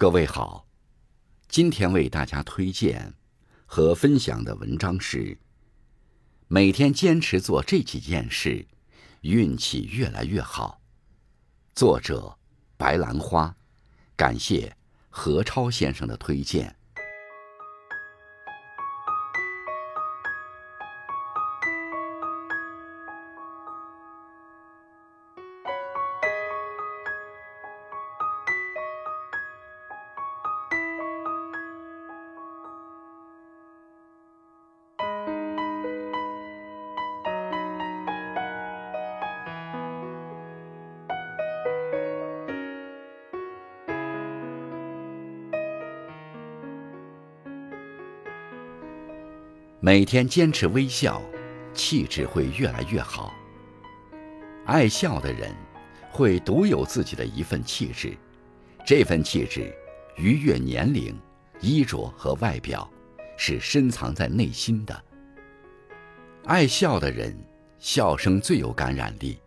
各位好，今天为大家推荐和分享的文章是：每天坚持做这几件事，运气越来越好。作者白兰花，感谢何超先生的推荐。每天坚持微笑，气质会越来越好。爱笑的人，会独有自己的一份气质，这份气质逾越年龄、衣着和外表，是深藏在内心的。爱笑的人，笑声最有感染力。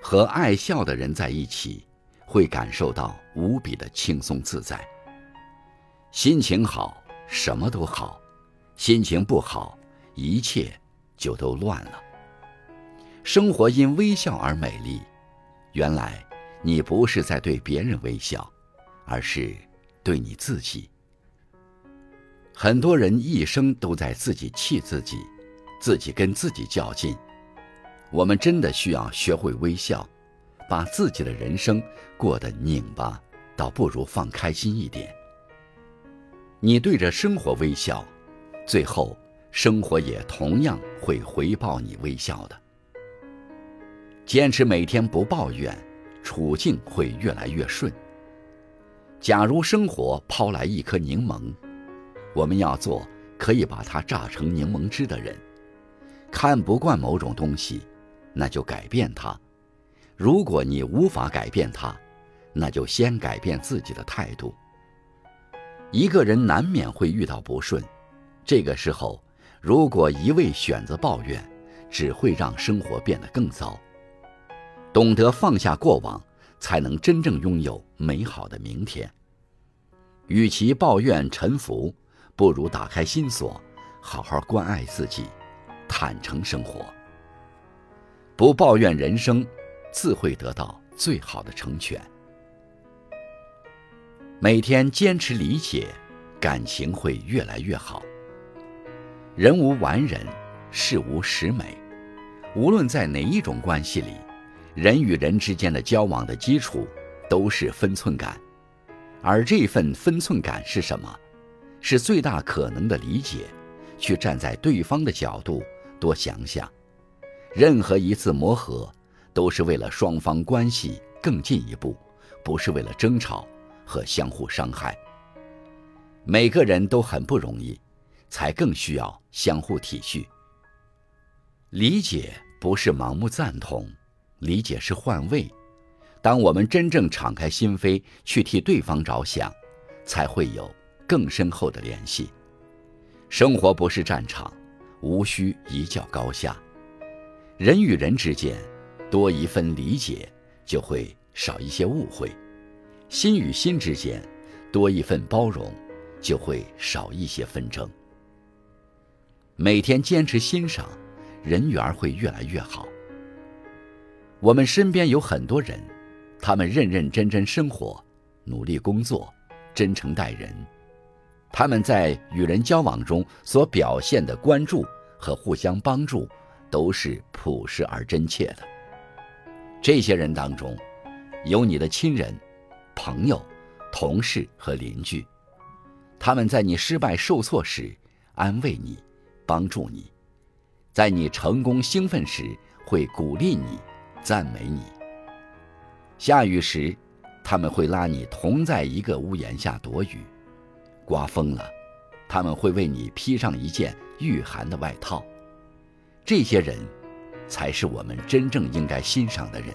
和爱笑的人在一起，会感受到无比的轻松自在。心情好，什么都好。心情不好，一切就都乱了。生活因微笑而美丽，原来你不是在对别人微笑，而是对你自己。很多人一生都在自己气自己，自己跟自己较劲。我们真的需要学会微笑，把自己的人生过得拧巴，倒不如放开心一点。你对着生活微笑。最后，生活也同样会回报你微笑的。坚持每天不抱怨，处境会越来越顺。假如生活抛来一颗柠檬，我们要做可以把它榨成柠檬汁的人。看不惯某种东西，那就改变它。如果你无法改变它，那就先改变自己的态度。一个人难免会遇到不顺。这个时候，如果一味选择抱怨，只会让生活变得更糟。懂得放下过往，才能真正拥有美好的明天。与其抱怨沉浮，不如打开心锁，好好关爱自己，坦诚生活。不抱怨人生，自会得到最好的成全。每天坚持理解，感情会越来越好。人无完人，事无十美。无论在哪一种关系里，人与人之间的交往的基础都是分寸感。而这份分寸感是什么？是最大可能的理解，去站在对方的角度多想想。任何一次磨合，都是为了双方关系更进一步，不是为了争吵和相互伤害。每个人都很不容易。才更需要相互体恤。理解不是盲目赞同，理解是换位。当我们真正敞开心扉去替对方着想，才会有更深厚的联系。生活不是战场，无需一较高下。人与人之间多一份理解，就会少一些误会；心与心之间多一份包容，就会少一些纷争。每天坚持欣赏，人缘会越来越好。我们身边有很多人，他们认认真真生活，努力工作，真诚待人。他们在与人交往中所表现的关注和互相帮助，都是朴实而真切的。这些人当中，有你的亲人、朋友、同事和邻居，他们在你失败受挫时安慰你。帮助你，在你成功兴奋时会鼓励你、赞美你。下雨时，他们会拉你同在一个屋檐下躲雨；刮风了，他们会为你披上一件御寒的外套。这些人，才是我们真正应该欣赏的人。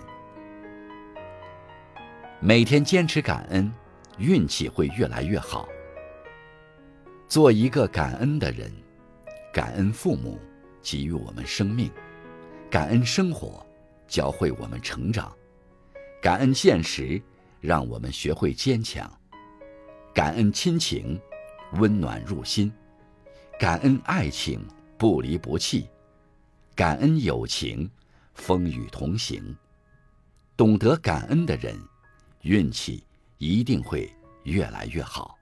每天坚持感恩，运气会越来越好。做一个感恩的人。感恩父母给予我们生命，感恩生活教会我们成长，感恩现实让我们学会坚强，感恩亲情，温暖入心；感恩爱情，不离不弃；感恩友情，风雨同行。懂得感恩的人，运气一定会越来越好。